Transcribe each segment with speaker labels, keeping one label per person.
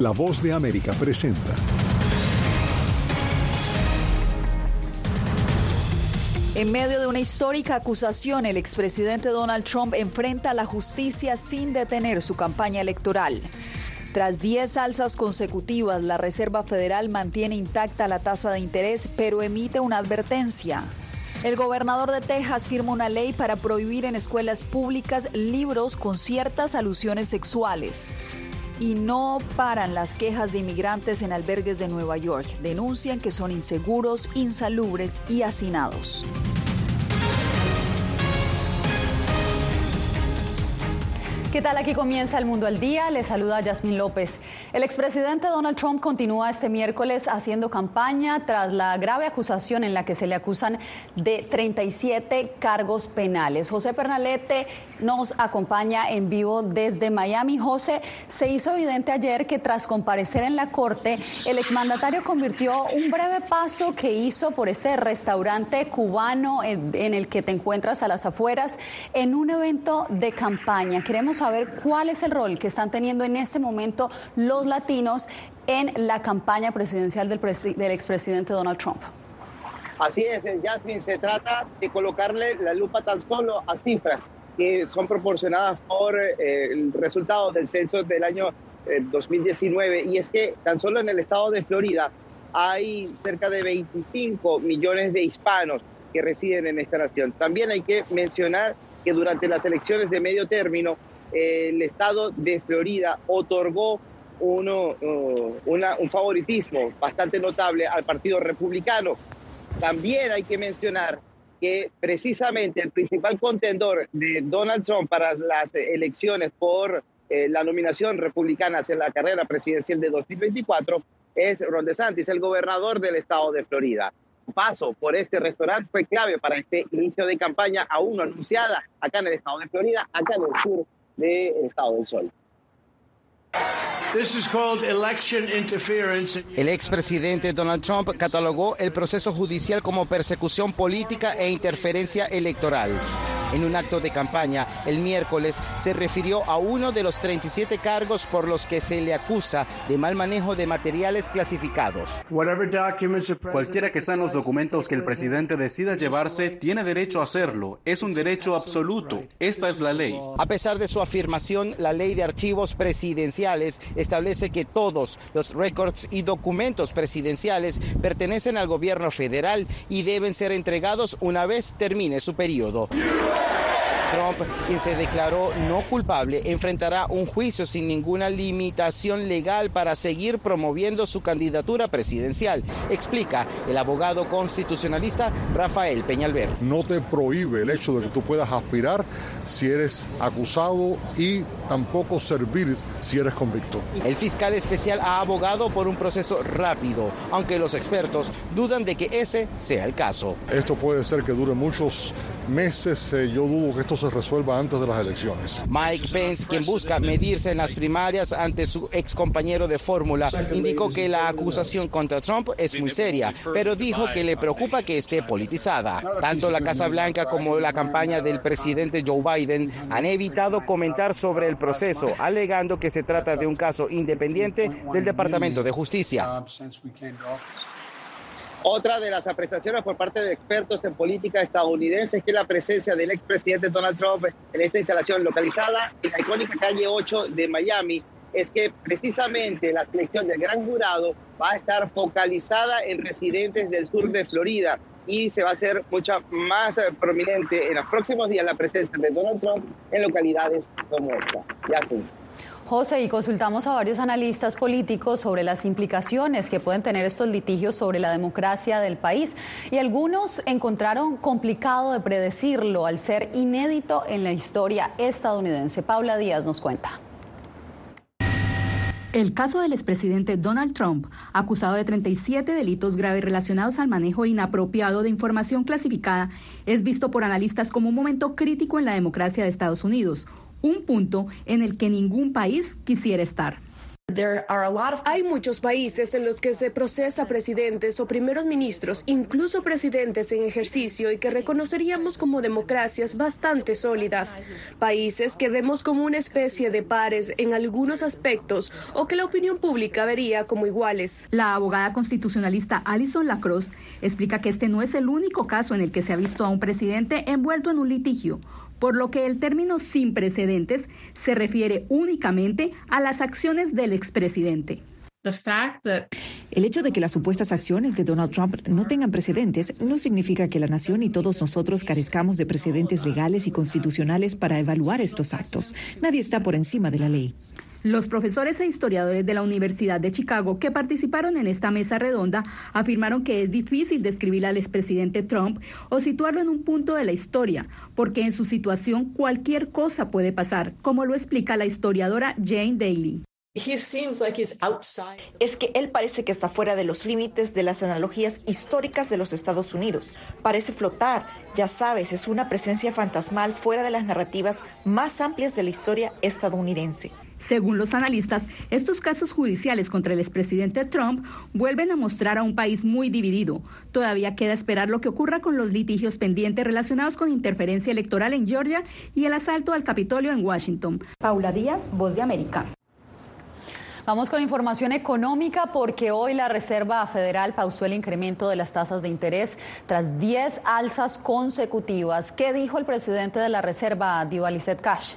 Speaker 1: La voz de América presenta.
Speaker 2: En medio de una histórica acusación, el expresidente Donald Trump enfrenta a la justicia sin detener su campaña electoral. Tras 10 alzas consecutivas, la Reserva Federal mantiene intacta la tasa de interés, pero emite una advertencia. El gobernador de Texas firma una ley para prohibir en escuelas públicas libros con ciertas alusiones sexuales. Y no paran las quejas de inmigrantes en albergues de Nueva York. Denuncian que son inseguros, insalubres y hacinados.
Speaker 3: ¿Qué tal? Aquí comienza el mundo al día. Le saluda Yasmín López. El expresidente Donald Trump continúa este miércoles haciendo campaña tras la grave acusación en la que se le acusan de 37 cargos penales. José Pernalete nos acompaña en vivo desde Miami. José, se hizo evidente ayer que tras comparecer en la corte, el exmandatario convirtió un breve paso que hizo por este restaurante cubano en, el que te encuentras a las afueras en un evento de campaña. Queremos saber cuál es el rol que están teniendo en este momento los latinos en la campaña presidencial del, del expresidente Donald Trump.
Speaker 4: Así es, Jasmine, se trata de colocarle la lupa tan solo a cifras que son proporcionadas por eh, el resultado del censo del año 2019. Eh, y es que tan solo en el estado de Florida hay cerca de 25 millones de hispanos que residen en esta nación. También hay que mencionar que durante las elecciones de medio término el estado de Florida otorgó uno, un favoritismo bastante notable al Partido Republicano. También hay que mencionar que precisamente el principal contendor de Donald Trump para las elecciones por eh, la nominación republicana en la carrera presidencial de 2024 es Ron DeSantis, el gobernador del estado de Florida. Paso por este restaurante fue clave para este inicio de campaña aún no anunciada acá en el estado de Florida, acá en el sur del estado del sol.
Speaker 5: El expresidente Donald Trump catalogó el proceso judicial como persecución política e interferencia electoral. En un acto de campaña el miércoles se refirió a uno de los 37 cargos por los que se le acusa de mal manejo de materiales clasificados.
Speaker 6: Cualquiera que sean los documentos que el presidente decida llevarse, tiene derecho a hacerlo. Es un derecho absoluto. Esta es la ley.
Speaker 5: A pesar de su afirmación, la ley de archivos establece que todos los récords y documentos presidenciales pertenecen al gobierno federal y deben ser entregados una vez termine su periodo. Trump, quien se declaró no culpable, enfrentará un juicio sin ninguna limitación legal para seguir promoviendo su candidatura presidencial, explica el abogado constitucionalista Rafael Peñalver.
Speaker 7: No te prohíbe el hecho de que tú puedas aspirar si eres acusado y tampoco servir si eres convicto.
Speaker 5: El fiscal especial ha abogado por un proceso rápido, aunque los expertos dudan de que ese sea el caso.
Speaker 7: Esto puede ser que dure muchos meses. Eh, yo dudo que esto se resuelva antes de las elecciones.
Speaker 5: Mike Pence, quien busca medirse en las primarias ante su ex compañero de fórmula, indicó que la acusación contra Trump es muy seria, pero dijo que le preocupa que esté politizada. Tanto la Casa Blanca como la campaña del presidente Joe Biden han evitado comentar sobre el proceso, alegando que se trata de un caso independiente del Departamento de Justicia.
Speaker 4: Otra de las apreciaciones por parte de expertos en política estadounidense es que la presencia del expresidente Donald Trump en esta instalación localizada en la icónica calle 8 de Miami es que precisamente la selección del gran jurado va a estar focalizada en residentes del sur de Florida y se va a hacer mucha más prominente en los próximos días la presencia de Donald Trump en localidades como esta. Ya
Speaker 3: José, y consultamos a varios analistas políticos sobre las implicaciones que pueden tener estos litigios sobre la democracia del país. Y algunos encontraron complicado de predecirlo al ser inédito en la historia estadounidense. Paula Díaz nos cuenta.
Speaker 8: El caso del expresidente Donald Trump, acusado de 37 delitos graves relacionados al manejo inapropiado de información clasificada, es visto por analistas como un momento crítico en la democracia de Estados Unidos, un punto en el que ningún país quisiera estar.
Speaker 9: Hay muchos países en los que se procesa presidentes o primeros ministros, incluso presidentes en ejercicio y que reconoceríamos como democracias bastante sólidas. Países que vemos como una especie de pares en algunos aspectos o que la opinión pública vería como iguales.
Speaker 8: La abogada constitucionalista Alison Lacrosse explica que este no es el único caso en el que se ha visto a un presidente envuelto en un litigio por lo que el término sin precedentes se refiere únicamente a las acciones del expresidente.
Speaker 10: El hecho de que las supuestas acciones de Donald Trump no tengan precedentes no significa que la nación y todos nosotros carezcamos de precedentes legales y constitucionales para evaluar estos actos. Nadie está por encima de la ley.
Speaker 8: Los profesores e historiadores de la Universidad de Chicago que participaron en esta mesa redonda afirmaron que es difícil describir al expresidente Trump o situarlo en un punto de la historia, porque en su situación cualquier cosa puede pasar, como lo explica la historiadora Jane Daly.
Speaker 11: Es que él parece que está fuera de los límites de las analogías históricas de los Estados Unidos. Parece flotar, ya sabes, es una presencia fantasmal fuera de las narrativas más amplias de la historia estadounidense.
Speaker 8: Según los analistas, estos casos judiciales contra el expresidente Trump vuelven a mostrar a un país muy dividido. Todavía queda esperar lo que ocurra con los litigios pendientes relacionados con interferencia electoral en Georgia y el asalto al Capitolio en Washington.
Speaker 3: Paula Díaz, Voz de América. Vamos con información económica porque hoy la Reserva Federal pausó el incremento de las tasas de interés tras 10 alzas consecutivas. ¿Qué dijo el presidente de la Reserva, Divalicet Cash?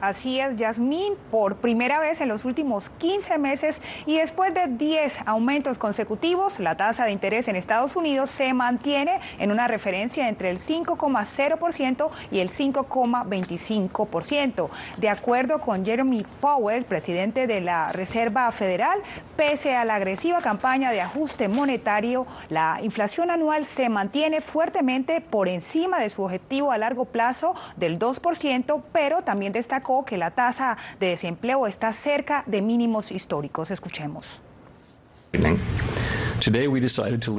Speaker 12: Así es, Yasmín, por primera vez en los últimos 15 meses y después de 10 aumentos consecutivos, la tasa de interés en Estados Unidos se mantiene en una referencia entre el 5,0% y el 5,25%. De acuerdo con Jeremy Powell, presidente de la Reserva Federal, pese a la agresiva campaña de ajuste monetario, la inflación anual se mantiene fuertemente por encima de su objetivo a largo plazo del 2%, pero también destaca que la tasa de desempleo está cerca de mínimos históricos. Escuchemos.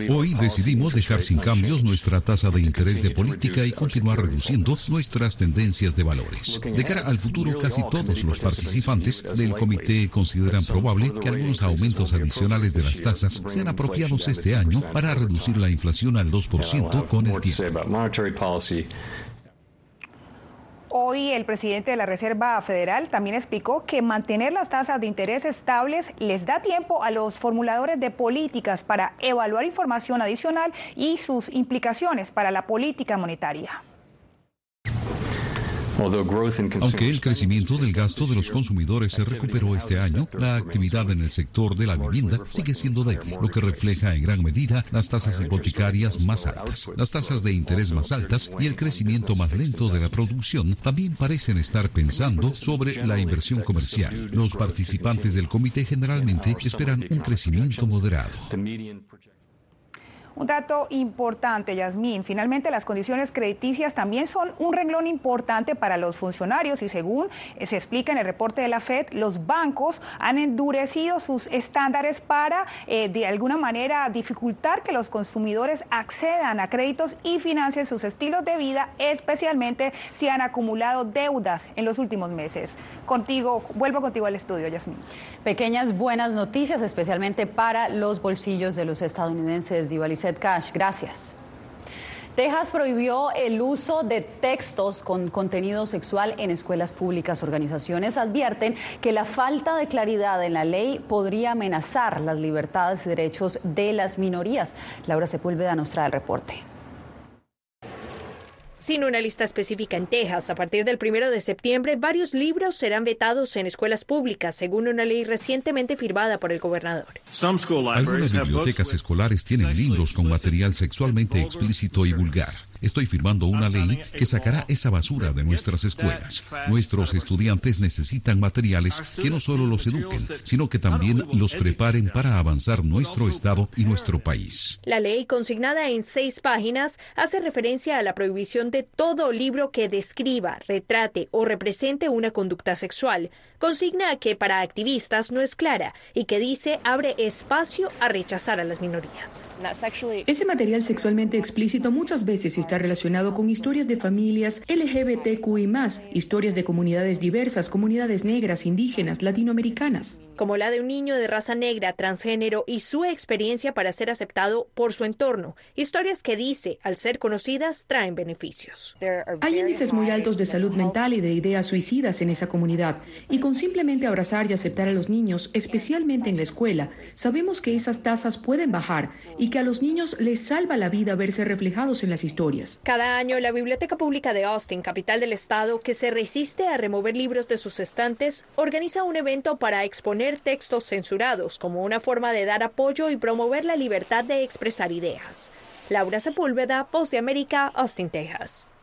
Speaker 13: Hoy decidimos dejar sin cambios nuestra tasa de interés de política y continuar reduciendo nuestras tendencias de valores. De cara al futuro, casi todos los participantes del comité consideran probable que algunos aumentos adicionales de las tasas sean apropiados este año para reducir la inflación al 2% con el tiempo.
Speaker 12: Hoy el presidente de la Reserva Federal también explicó que mantener las tasas de interés estables les da tiempo a los formuladores de políticas para evaluar información adicional y sus implicaciones para la política monetaria.
Speaker 13: Aunque el crecimiento del gasto de los consumidores se recuperó este año, la actividad en el sector de la vivienda sigue siendo débil, lo que refleja en gran medida las tasas hipotecarias más altas. Las tasas de interés más altas y el crecimiento más lento de la producción también parecen estar pensando sobre la inversión comercial. Los participantes del comité generalmente esperan un crecimiento moderado.
Speaker 12: Un dato importante, Yasmín. Finalmente, las condiciones crediticias también son un renglón importante para los funcionarios y según se explica en el reporte de la FED, los bancos han endurecido sus estándares para, eh, de alguna manera, dificultar que los consumidores accedan a créditos y financien sus estilos de vida, especialmente si han acumulado deudas en los últimos meses. Contigo, vuelvo contigo al estudio, Yasmín.
Speaker 3: Pequeñas buenas noticias, especialmente para los bolsillos de los estadounidenses, Divalice Cash. Gracias. Texas prohibió el uso de textos con contenido sexual en escuelas públicas. Organizaciones advierten que la falta de claridad en la ley podría amenazar las libertades y derechos de las minorías. Laura Sepúlveda nos trae el reporte.
Speaker 14: Sin una lista específica en Texas, a partir del primero de septiembre, varios libros serán vetados en escuelas públicas, según una ley recientemente firmada por el gobernador.
Speaker 13: Algunas bibliotecas escolares tienen libros con material sexualmente explícito y vulgar. Estoy firmando una ley que sacará esa basura de nuestras escuelas. Nuestros estudiantes necesitan materiales que no solo los eduquen, sino que también los preparen para avanzar nuestro Estado y nuestro país.
Speaker 14: La ley, consignada en seis páginas, hace referencia a la prohibición de todo libro que describa, retrate o represente una conducta sexual. Consigna que para activistas no es clara y que dice abre espacio a rechazar a las minorías.
Speaker 15: Ese material sexualmente explícito muchas veces está relacionado con historias de familias LGBTQI, historias de comunidades diversas, comunidades negras, indígenas, latinoamericanas.
Speaker 14: Como la de un niño de raza negra, transgénero y su experiencia para ser aceptado por su entorno. Historias que dice, al ser conocidas, traen beneficios.
Speaker 15: Hay índices muy altos de salud mental y de ideas suicidas en esa comunidad. Y con simplemente abrazar y aceptar a los niños, especialmente en la escuela, sabemos que esas tasas pueden bajar y que a los niños les salva la vida verse reflejados en las historias.
Speaker 14: Cada año, la Biblioteca Pública de Austin, capital del estado, que se resiste a remover libros de sus estantes, organiza un evento para exponer textos censurados como una forma de dar apoyo y promover la libertad de expresar ideas. Laura Sepúlveda, Voz de América, Austin, Texas.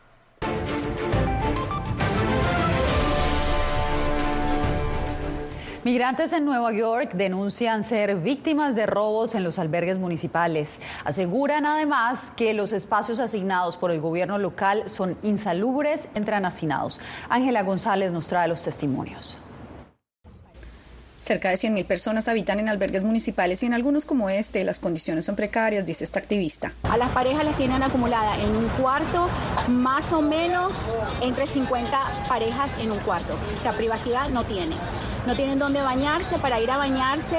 Speaker 3: Migrantes en Nueva York denuncian ser víctimas de robos en los albergues municipales. Aseguran además que los espacios asignados por el gobierno local son insalubres entre hacinados. Ángela González nos trae los testimonios.
Speaker 16: Cerca de 100.000 personas habitan en albergues municipales y en algunos como este las condiciones son precarias, dice esta activista.
Speaker 17: A las parejas las tienen acumuladas en un cuarto, más o menos entre 50 parejas en un cuarto. O sea, privacidad no tienen no tienen dónde bañarse, para ir a bañarse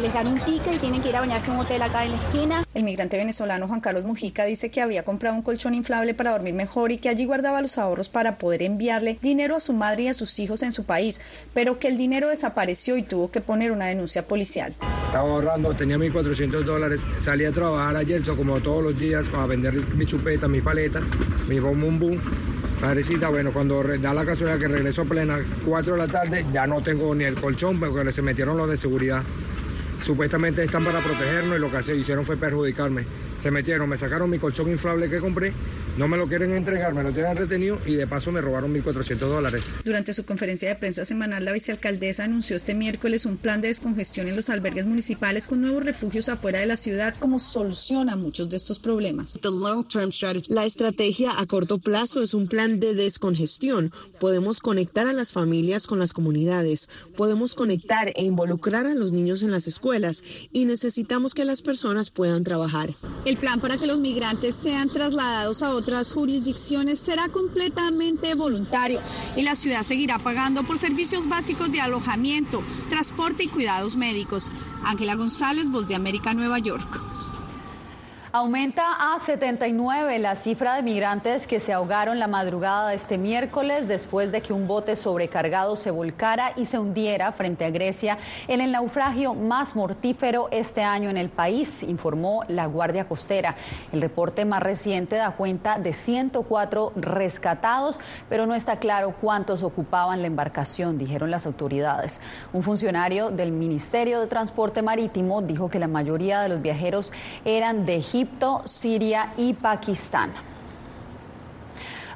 Speaker 17: les dan un ticket y tienen que ir a bañarse en un hotel acá en la esquina.
Speaker 16: El migrante venezolano Juan Carlos Mujica dice que había comprado un colchón inflable para dormir mejor y que allí guardaba los ahorros para poder enviarle dinero a su madre y a sus hijos en su país, pero que el dinero desapareció y tuvo que poner una denuncia policial.
Speaker 18: Estaba ahorrando, tenía 1.400 dólares, salí a trabajar ayer, como todos los días, para vender mi chupeta, mis paletas, mi bum bum Madrecita, bueno, cuando da la casualidad que regresó plena 4 de la tarde, ya no tengo ni el colchón porque se metieron los de seguridad. Supuestamente están para protegernos y lo que hicieron fue perjudicarme. Se metieron, me sacaron mi colchón inflable que compré no me lo quieren entregar, me lo tienen retenido y de paso me robaron 1.400 dólares.
Speaker 16: Durante su conferencia de prensa semanal, la vicealcaldesa anunció este miércoles un plan de descongestión en los albergues municipales con nuevos refugios afuera de la ciudad como solución a muchos de estos problemas.
Speaker 19: La estrategia a corto plazo es un plan de descongestión. Podemos conectar a las familias con las comunidades, podemos conectar e involucrar a los niños en las escuelas y necesitamos que las personas puedan trabajar.
Speaker 20: El plan para que los migrantes sean trasladados a otras jurisdicciones será completamente voluntario y la ciudad seguirá pagando por servicios básicos de alojamiento, transporte y cuidados médicos. Ángela González, Voz de América, Nueva York.
Speaker 3: Aumenta a 79 la cifra de migrantes que se ahogaron la madrugada de este miércoles después de que un bote sobrecargado se volcara y se hundiera frente a Grecia en el naufragio más mortífero este año en el país, informó la Guardia Costera. El reporte más reciente da cuenta de 104 rescatados, pero no está claro cuántos ocupaban la embarcación, dijeron las autoridades. Un funcionario del Ministerio de Transporte Marítimo dijo que la mayoría de los viajeros eran de Egipto Egipto, Siria y Pakistán.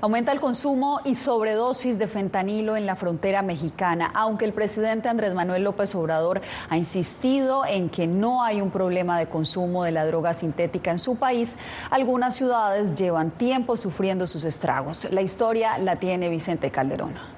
Speaker 3: Aumenta el consumo y sobredosis de fentanilo en la frontera mexicana, aunque el presidente Andrés Manuel López Obrador ha insistido en que no hay un problema de consumo de la droga sintética en su país, algunas ciudades llevan tiempo sufriendo sus estragos. La historia la tiene Vicente Calderón.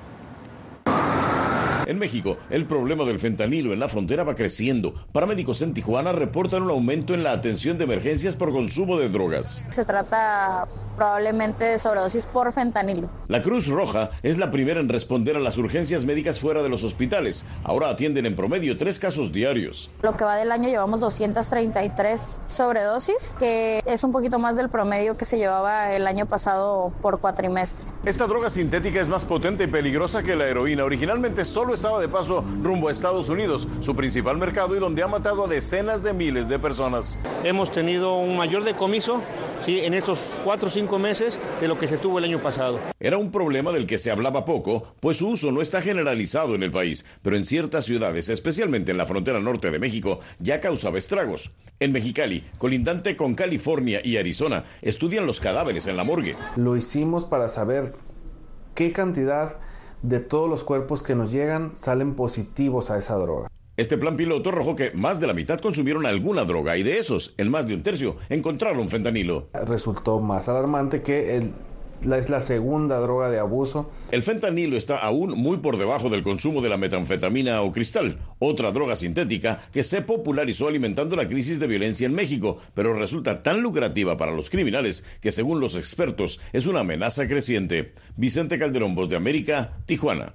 Speaker 21: En México, el problema del fentanilo en la frontera va creciendo. Paramédicos en Tijuana reportan un aumento en la atención de emergencias por consumo de drogas.
Speaker 22: Se trata probablemente de sobredosis por fentanilo.
Speaker 21: La Cruz Roja es la primera en responder a las urgencias médicas fuera de los hospitales. Ahora atienden en promedio tres casos diarios.
Speaker 22: Lo que va del año llevamos 233 sobredosis, que es un poquito más del promedio que se llevaba el año pasado por cuatrimestre.
Speaker 21: Esta droga sintética es más potente y peligrosa que la heroína. Originalmente solo estaba de paso rumbo a Estados Unidos, su principal mercado y donde ha matado a decenas de miles de personas.
Speaker 23: Hemos tenido un mayor decomiso ¿sí? en estos cuatro o cinco meses de lo que se tuvo el año pasado.
Speaker 21: Era un problema del que se hablaba poco, pues su uso no está generalizado en el país, pero en ciertas ciudades, especialmente en la frontera norte de México, ya causaba estragos. En Mexicali, colindante con California y Arizona, estudian los cadáveres en la morgue.
Speaker 24: Lo hicimos para saber qué cantidad de todos los cuerpos que nos llegan salen positivos a esa droga.
Speaker 21: Este plan piloto arrojó que más de la mitad consumieron alguna droga y de esos, en más de un tercio, encontraron fentanilo.
Speaker 24: Resultó más alarmante que el es la segunda droga de abuso.
Speaker 21: El fentanilo está aún muy por debajo del consumo de la metanfetamina o cristal, otra droga sintética que se popularizó alimentando la crisis de violencia en México, pero resulta tan lucrativa para los criminales que según los expertos es una amenaza creciente. Vicente Calderón, Voz de América, Tijuana.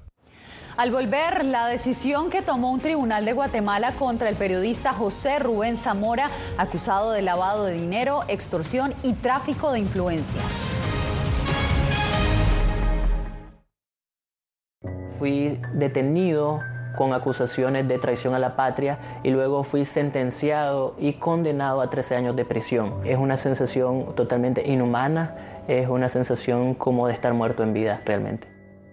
Speaker 3: Al volver, la decisión que tomó un tribunal de Guatemala contra el periodista José Rubén Zamora, acusado de lavado de dinero, extorsión y tráfico de influencias.
Speaker 25: Fui detenido con acusaciones de traición a la patria y luego fui sentenciado y condenado a 13 años de prisión. Es una sensación totalmente inhumana, es una sensación como de estar muerto en vida realmente.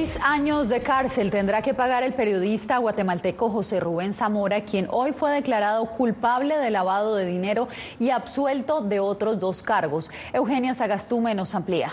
Speaker 3: Seis años de cárcel tendrá que pagar el periodista guatemalteco José Rubén Zamora, quien hoy fue declarado culpable de lavado de dinero y absuelto de otros dos cargos. Eugenia Sagastume nos amplía.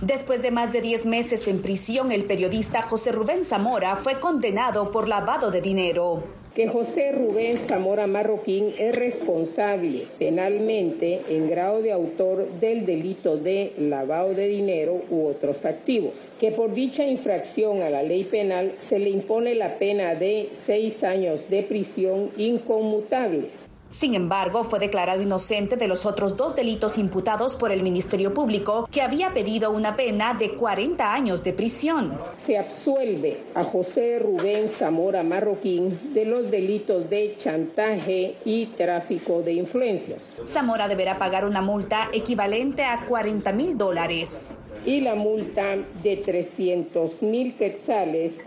Speaker 26: Después de más de 10 meses en prisión, el periodista José Rubén Zamora fue condenado por lavado de dinero
Speaker 27: que José Rubén Zamora Marroquín es responsable penalmente en grado de autor del delito de lavado de dinero u otros activos, que por dicha infracción a la ley penal se le impone la pena de seis años de prisión inconmutables.
Speaker 26: Sin embargo, fue declarado inocente de los otros dos delitos imputados por el Ministerio Público, que había pedido una pena de 40 años de prisión.
Speaker 27: Se absuelve a José Rubén Zamora Marroquín de los delitos de chantaje y tráfico de influencias.
Speaker 26: Zamora deberá pagar una multa equivalente a 40 mil dólares.
Speaker 27: Y la multa de 300 mil quetzales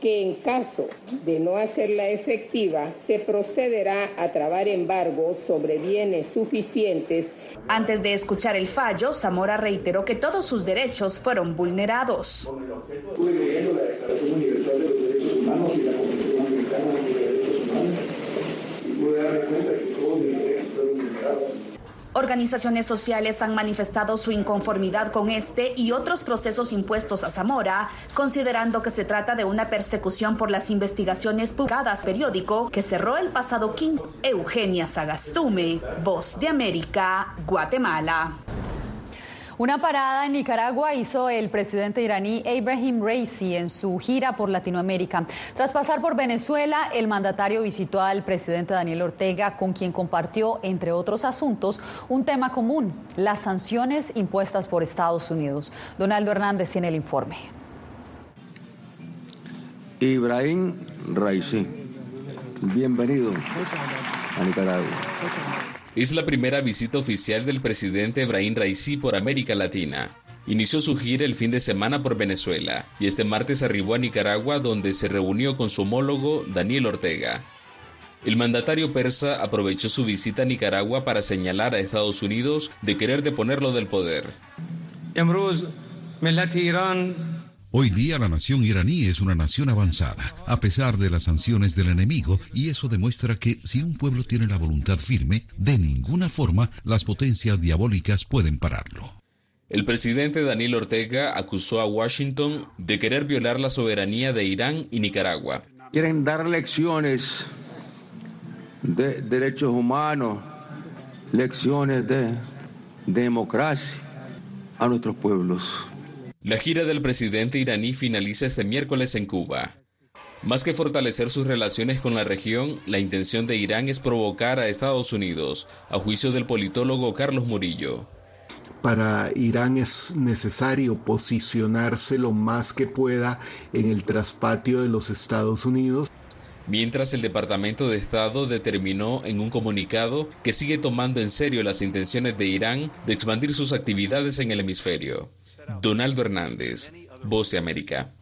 Speaker 27: que en caso de no hacerla efectiva, se procederá a trabar embargos sobre bienes suficientes.
Speaker 26: Antes de escuchar el fallo, Zamora reiteró que todos sus derechos fueron vulnerados.
Speaker 28: Estuve leyendo la Declaración Universal de los Derechos Humanos y la Convención Americana de los Derechos Humanos y pude darme cuenta que todos mis derechos fueron vulnerados.
Speaker 26: Organizaciones sociales han manifestado su inconformidad con este y otros procesos impuestos a Zamora, considerando que se trata de una persecución por las investigaciones publicadas periódico que cerró el pasado 15. Eugenia Sagastume, Voz de América, Guatemala.
Speaker 3: Una parada en Nicaragua hizo el presidente iraní Ibrahim Raisi en su gira por Latinoamérica. Tras pasar por Venezuela, el mandatario visitó al presidente Daniel Ortega, con quien compartió, entre otros asuntos, un tema común, las sanciones impuestas por Estados Unidos. Donaldo Hernández tiene el informe.
Speaker 29: Ibrahim Raisi, bienvenido a Nicaragua.
Speaker 30: Es la primera visita oficial del presidente Ebrahim Raisi por América Latina. Inició su gira el fin de semana por Venezuela y este martes arribó a Nicaragua donde se reunió con su homólogo Daniel Ortega. El mandatario persa aprovechó su visita a Nicaragua para señalar a Estados Unidos de querer deponerlo del poder.
Speaker 13: Hoy día la nación iraní es una nación avanzada, a pesar de las sanciones del enemigo, y eso demuestra que si un pueblo tiene la voluntad firme, de ninguna forma las potencias diabólicas pueden pararlo.
Speaker 30: El presidente Daniel Ortega acusó a Washington de querer violar la soberanía de Irán y Nicaragua.
Speaker 29: Quieren dar lecciones de derechos humanos, lecciones de democracia a nuestros pueblos.
Speaker 30: La gira del presidente iraní finaliza este miércoles en Cuba. Más que fortalecer sus relaciones con la región, la intención de Irán es provocar a Estados Unidos, a juicio del politólogo Carlos Murillo.
Speaker 31: Para Irán es necesario posicionarse lo más que pueda en el traspatio de los Estados Unidos.
Speaker 30: Mientras el Departamento de Estado determinó en un comunicado que sigue tomando en serio las intenciones de Irán de expandir sus actividades en el hemisferio. Donaldo Hernández, Voz de América.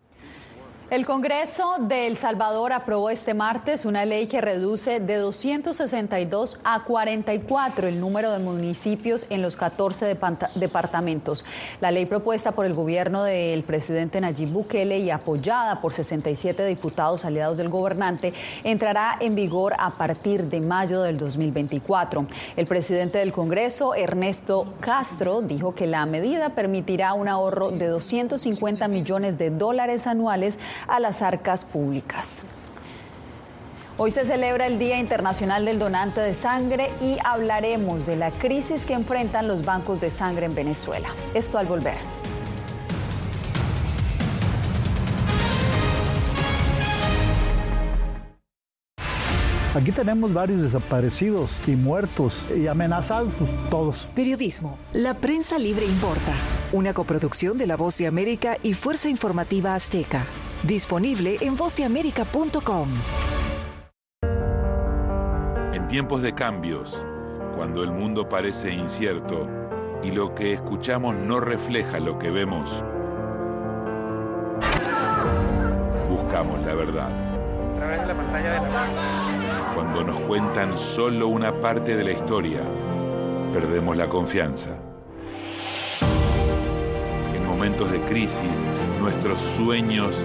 Speaker 3: El Congreso de El Salvador aprobó este martes una ley que reduce de 262 a 44 el número de municipios en los 14 departamentos. La ley propuesta por el gobierno del presidente Nayib Bukele y apoyada por 67 diputados aliados del gobernante entrará en vigor a partir de mayo del 2024. El presidente del Congreso, Ernesto Castro, dijo que la medida permitirá un ahorro de 250 millones de dólares anuales a las arcas públicas. Hoy se celebra el Día Internacional del Donante de Sangre y hablaremos de la crisis que enfrentan los bancos de sangre en Venezuela. Esto al volver.
Speaker 32: Aquí tenemos varios desaparecidos y muertos y amenazados, todos.
Speaker 33: Periodismo. La prensa libre importa. Una coproducción de La Voz de América y Fuerza Informativa Azteca. Disponible en vozdeamerica.com.
Speaker 34: En tiempos de cambios, cuando el mundo parece incierto y lo que escuchamos no refleja lo que vemos, buscamos la verdad.
Speaker 35: A través de la pantalla de la
Speaker 34: Cuando nos cuentan solo una parte de la historia, perdemos la confianza. En momentos de crisis, nuestros sueños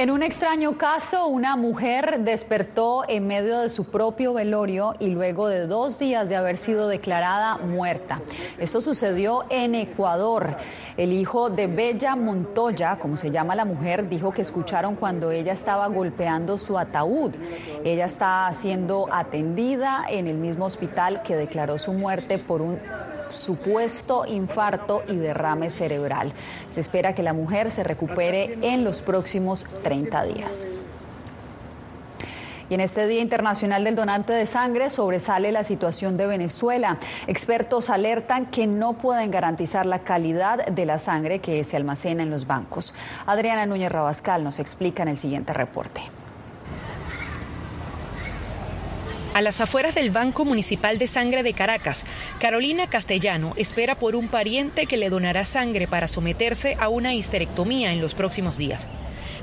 Speaker 3: En un extraño caso, una mujer despertó en medio de su propio velorio y luego de dos días de haber sido declarada muerta. Esto sucedió en Ecuador. El hijo de Bella Montoya, como se llama la mujer, dijo que escucharon cuando ella estaba golpeando su ataúd. Ella está siendo atendida en el mismo hospital que declaró su muerte por un supuesto infarto y derrame cerebral. Se espera que la mujer se recupere en los próximos 30 días. Y en este Día Internacional del Donante de Sangre sobresale la situación de Venezuela. Expertos alertan que no pueden garantizar la calidad de la sangre que se almacena en los bancos. Adriana Núñez Rabascal nos explica en el siguiente reporte.
Speaker 36: A las afueras del Banco Municipal de Sangre de Caracas, Carolina Castellano espera por un pariente que le donará sangre para someterse a una histerectomía en los próximos días.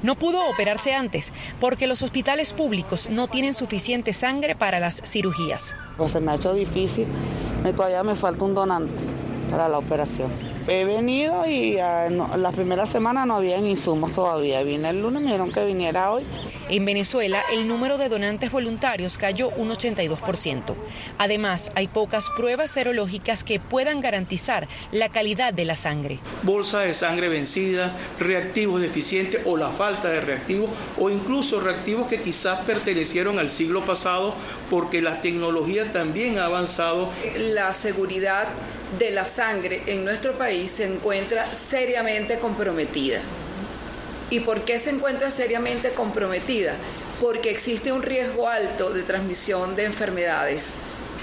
Speaker 36: No pudo operarse antes porque los hospitales públicos no tienen suficiente sangre para las cirugías.
Speaker 37: Pues se me ha hecho difícil, todavía me falta un donante para la operación. He venido y ah, la primera semana no había insumos todavía. Vine el lunes, me dijeron que viniera hoy.
Speaker 36: En Venezuela, el número de donantes voluntarios cayó un 82%. Además, hay pocas pruebas serológicas que puedan garantizar la calidad de la sangre.
Speaker 38: Bolsa de sangre vencida, reactivos deficientes o la falta de reactivos o incluso reactivos que quizás pertenecieron al siglo pasado porque la tecnología también ha avanzado.
Speaker 39: La seguridad de la sangre en nuestro país se encuentra seriamente comprometida. ¿Y por qué se encuentra seriamente comprometida? Porque existe un riesgo alto de transmisión de enfermedades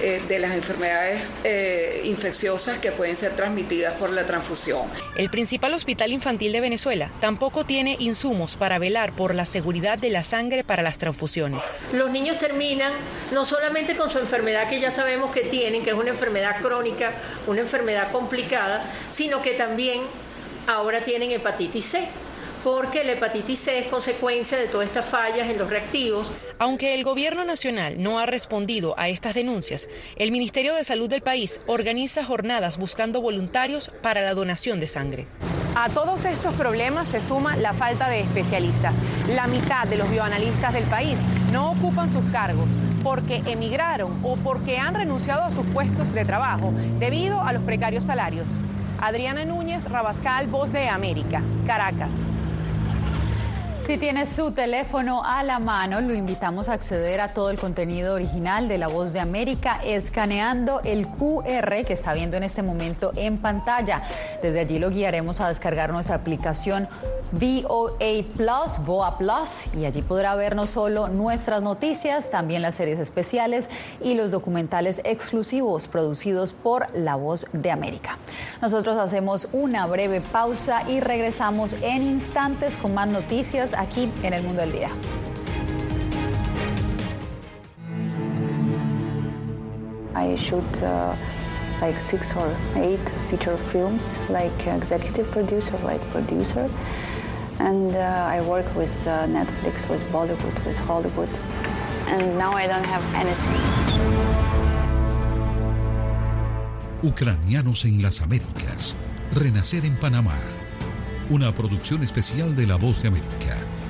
Speaker 39: eh, de las enfermedades eh, infecciosas que pueden ser transmitidas por la transfusión.
Speaker 36: El principal hospital infantil de Venezuela tampoco tiene insumos para velar por la seguridad de la sangre para las transfusiones.
Speaker 40: Los niños terminan no solamente con su enfermedad que ya sabemos que tienen, que es una enfermedad crónica, una enfermedad complicada, sino que también ahora tienen hepatitis C porque la hepatitis C es consecuencia de todas estas fallas en los reactivos.
Speaker 36: Aunque el gobierno nacional no ha respondido a estas denuncias, el Ministerio de Salud del país organiza jornadas buscando voluntarios para la donación de sangre. A todos estos problemas se suma la falta de especialistas. La mitad de los bioanalistas del país no ocupan sus cargos porque emigraron o porque han renunciado a sus puestos de trabajo debido a los precarios salarios. Adriana Núñez, Rabascal, Voz de América, Caracas.
Speaker 3: Si tiene su teléfono a la mano, lo invitamos a acceder a todo el contenido original de La Voz de América escaneando el QR que está viendo en este momento en pantalla. Desde allí lo guiaremos a descargar nuestra aplicación VOA Plus, VOA Plus, y allí podrá ver no solo nuestras noticias, también las series especiales y los documentales exclusivos producidos por La Voz de América. Nosotros hacemos una breve pausa y regresamos en instantes con más noticias aquí en El Mundo del Día.
Speaker 41: I shoot uh, like six or eight feature films, like executive producer, like producer. and uh, I work with uh, Netflix, with Bollywood, with Hollywood, and now I don't have anything.
Speaker 13: Ucranianos en las Américas. Renacer en Panamá. Una producción especial de La Voz de América.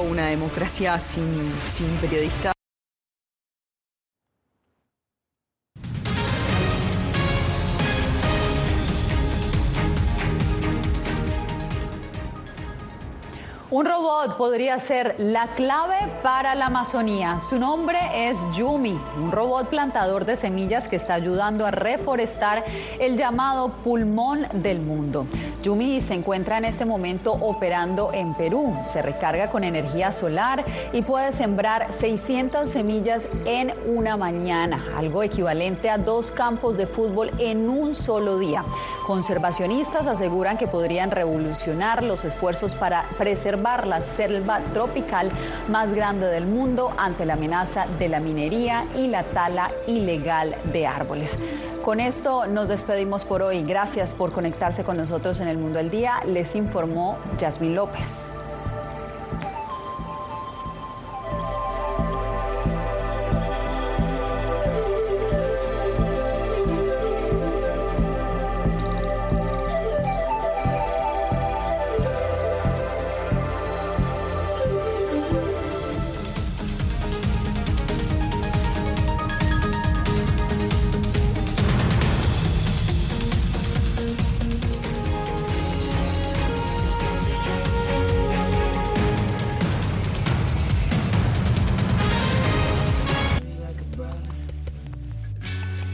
Speaker 42: Una democracia sin, sin periodistas.
Speaker 3: Podría ser la clave para la Amazonía. Su nombre es Yumi, un robot plantador de semillas que está ayudando a reforestar el llamado pulmón del mundo. Yumi se encuentra en este momento operando en Perú. Se recarga con energía solar y puede sembrar 600 semillas en una mañana, algo equivalente a dos campos de fútbol en un solo día. Conservacionistas aseguran que podrían revolucionar los esfuerzos para preservar la selva tropical más grande del mundo ante la amenaza de la minería y la tala ilegal de árboles. Con esto nos despedimos por hoy. Gracias por conectarse con nosotros en el Mundo del Día. Les informó Yasmin López.